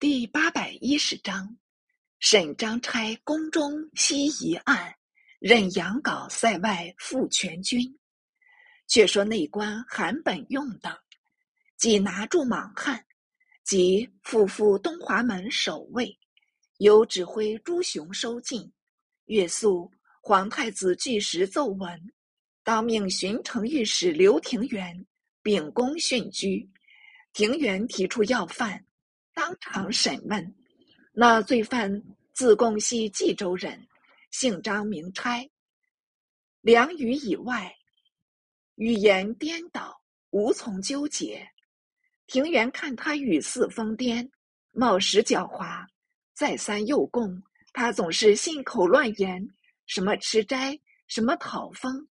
第八百一十章，沈章差宫中西夷案，任杨镐塞外副全军。却说内官韩本用等，即拿住莽汉，即复赴东华门守卫，由指挥朱雄收进。月宿皇太子巨石奏闻，当命巡城御史刘廷元秉公训居。廷元提出要犯。当场审问，那罪犯自贡系冀州人，姓张名差。两语以外，语言颠倒，无从纠结。庭元看他语似疯癫，貌实狡猾，再三诱供，他总是信口乱言，什么吃斋，什么讨封，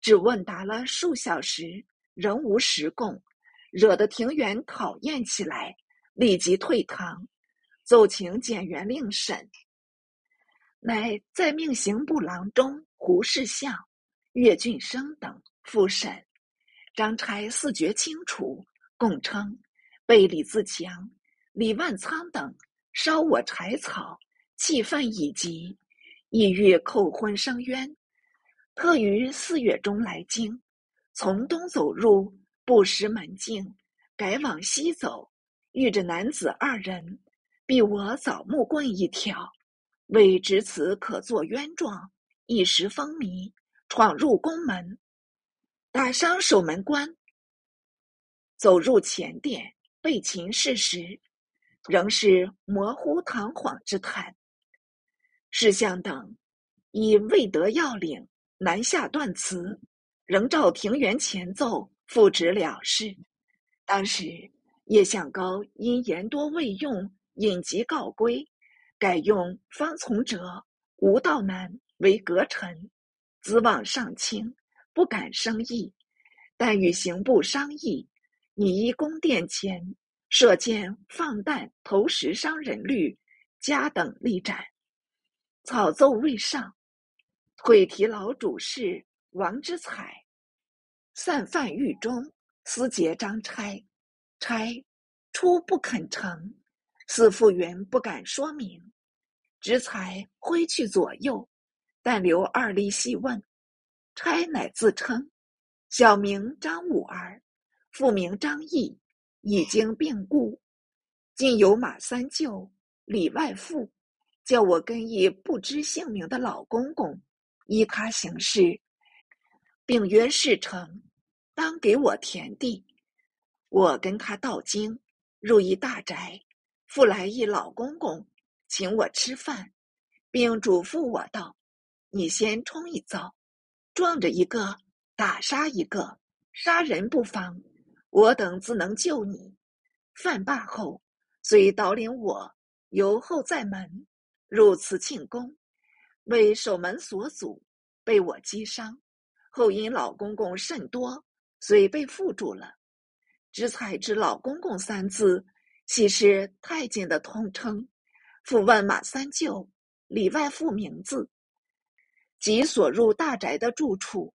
只问答了数小时，仍无实供，惹得庭园讨厌起来。立即退堂，奏请检元令审。乃再命刑部郎中胡世相、岳俊生等复审。张差四觉清楚，共称被李自强、李万仓等烧我柴草，气愤已极，意欲扣婚生冤，特于四月中来京，从东走入，不识门径，改往西走。遇着男子二人，逼我枣木棍一条，为值此可作冤状，一时风靡，闯入宫门，打伤守门官，走入前殿，被擒事实，仍是模糊堂皇之谈。士相等已未得要领，南下断词，仍照庭园前奏，复旨了事。当时。叶向高因言多未用，引疾告归，改用方从哲、吴道南为阁臣，子望上卿，不敢生议，但与刑部商议，拟依宫殿前设箭放弹投石伤人律，加等立斩。草奏未上，会提老主事王之才，散犯狱中，私结张差。差初不肯成，司复原不敢说明，执才挥去左右，但留二立细问。差乃自称，小名张五儿，父名张毅，已经病故。今有马三舅、李外父，叫我跟一不知姓名的老公公，依他行事，并约事成，当给我田地。我跟他到京，入一大宅，复来一老公公，请我吃饭，并嘱咐我道：“你先冲一遭，撞着一个，打杀一个，杀人不妨，我等自能救你。”饭罢后，遂导领我由后在门入慈庆宫，为守门所阻，被我击伤。后因老公公甚多，遂被缚住了。只才知老公公三字，系是太监的通称。复问马三舅、里外复名字，即所入大宅的住处。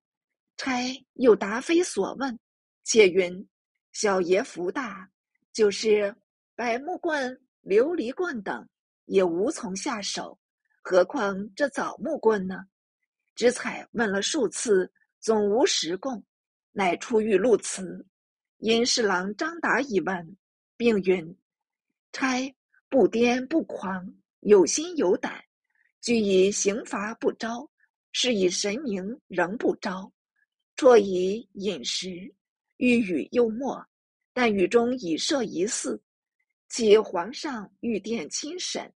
差又答非所问，且云：小爷福大，就是百木棍、琉璃棍等，也无从下手，何况这枣木棍呢？知采问了数次，总无实供，乃出狱露辞。因侍郎张达一问，并云：“差不癫不狂，有心有胆，据以刑罚不招，是以神明仍不招。辍以饮食，欲语幽默，但语中已设疑似。其皇上御殿亲审，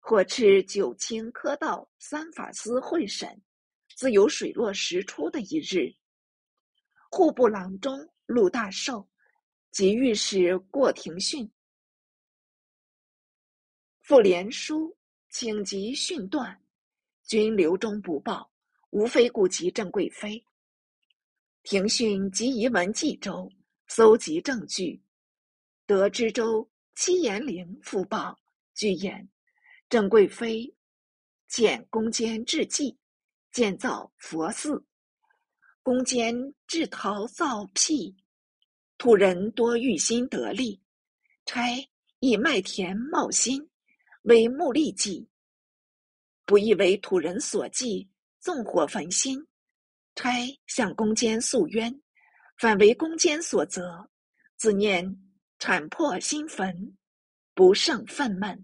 或斥九卿科道三法司会审，自有水落石出的一日。户部郎中。”陆大寿及御史过庭训，复连书请急训断，均留中不报，无非顾及郑贵妃。庭训即移文冀州，搜集证据，得知州戚延龄复报，据言郑贵妃建宫间置祭，建造佛寺。攻坚制陶造辟，土人多欲心得利，差以麦田冒新为目利计，不亦为土人所忌，纵火焚心。差向宫监诉冤，反为攻坚所责。自念产破心坟，不胜愤懑，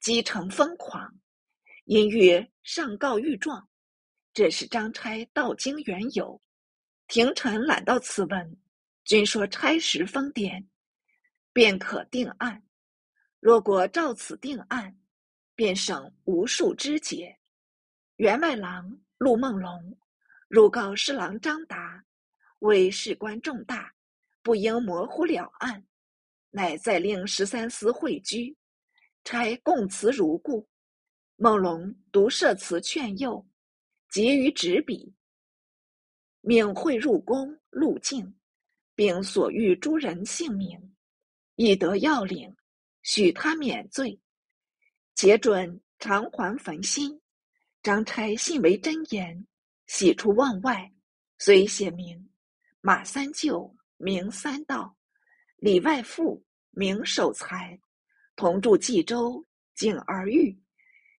积成疯狂。因曰上告御状，这是张差到京缘由。廷臣览到此文，均说差时疯癫，便可定案。若果照此定案，便省无数枝节。员外郎陆梦龙。入告侍郎张达，为事关重大，不应模糊了案，乃再令十三司会居，差供词如故。梦龙独设词劝诱，急于执笔，命会入宫入境，并所遇诸人姓名，以得要领，许他免罪，且准偿还焚心。张差信为真言。喜出望外，遂写明马三舅名三道，里外父名守财，同住冀州景儿峪。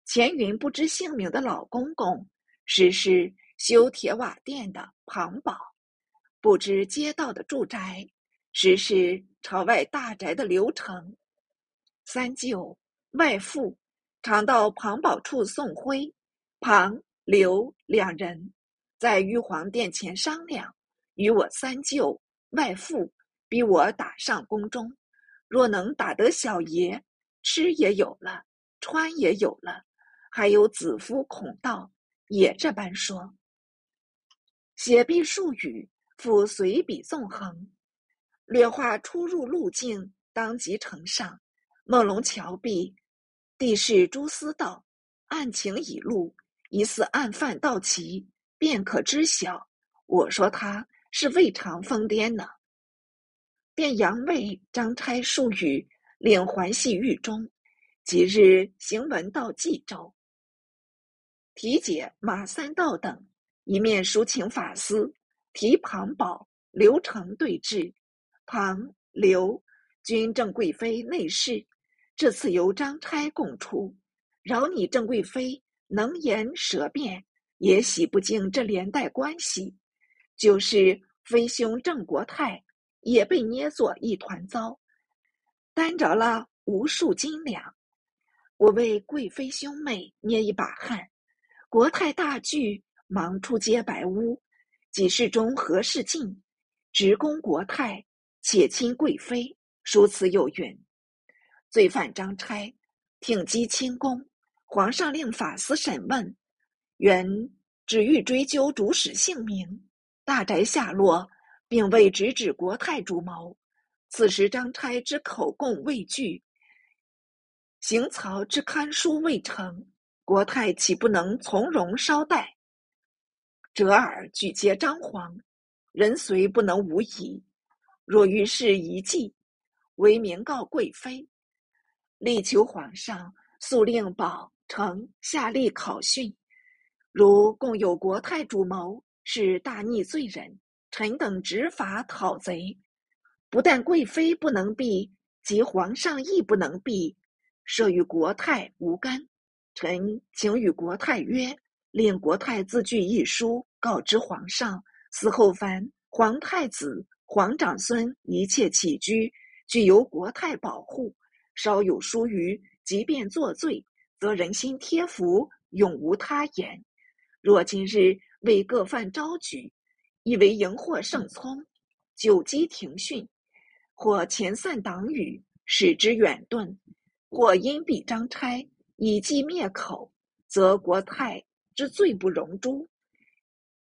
前云不知姓名的老公公，实施修铁瓦店的庞宝；不知街道的住宅，实是朝外大宅的刘成。三舅外父常到庞宝处送灰，庞刘两人。在玉皇殿前商量，与我三舅外父逼我打上宫中。若能打得小爷，吃也有了，穿也有了，还有子夫孔道也这般说。写毕数语，复随笔纵横，略画出入路径，当即呈上。梦龙桥毕，地势诸司道，案情已露，疑似案犯到齐。便可知晓，我说他是未尝疯癫呢。便扬为张差数语，领还系狱中。即日行文到冀州，提解马三道等，一面抒请法司，提庞宝、刘成对质。庞、刘均郑贵妃内侍，这次由张差供出，饶你郑贵妃能言舌辩。也洗不净这连带关系，就是妃兄郑国泰也被捏作一团糟，担着了无数斤两。我为贵妃兄妹捏一把汗，国泰大惧，忙出接白屋。几事中何事尽？直攻国泰，且亲贵妃。书词有云：罪犯张差挺击清宫，皇上令法司审问。原只欲追究主使姓名、大宅下落，并未直指国泰主谋。此时张差之口供未具，行曹之刊书未成，国泰岂不能从容稍待？折耳举节张皇，人虽不能无疑。若于是一计，为明告贵妃，力求皇上速令保成下令考讯。如共有国泰主谋，是大逆罪人，臣等执法讨贼，不但贵妃不能避，即皇上亦不能避，设与国泰无干。臣请与国泰曰，令国泰自具一书，告知皇上，死后凡皇太子、皇长孙一切起居，俱由国泰保护。稍有疏虞，即便作罪，则人心贴服，永无他言。若今日为各犯招举，以为荧惑圣聪，久积庭训，或遣散党羽，使之远遁；或因避张差，以计灭口，则国泰之罪不容诛，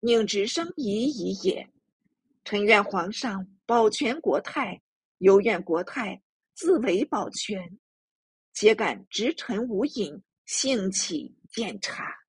宁直生疑矣也。臣愿皇上保全国泰，犹愿国泰自为保全，且敢直臣无隐，兴起见察。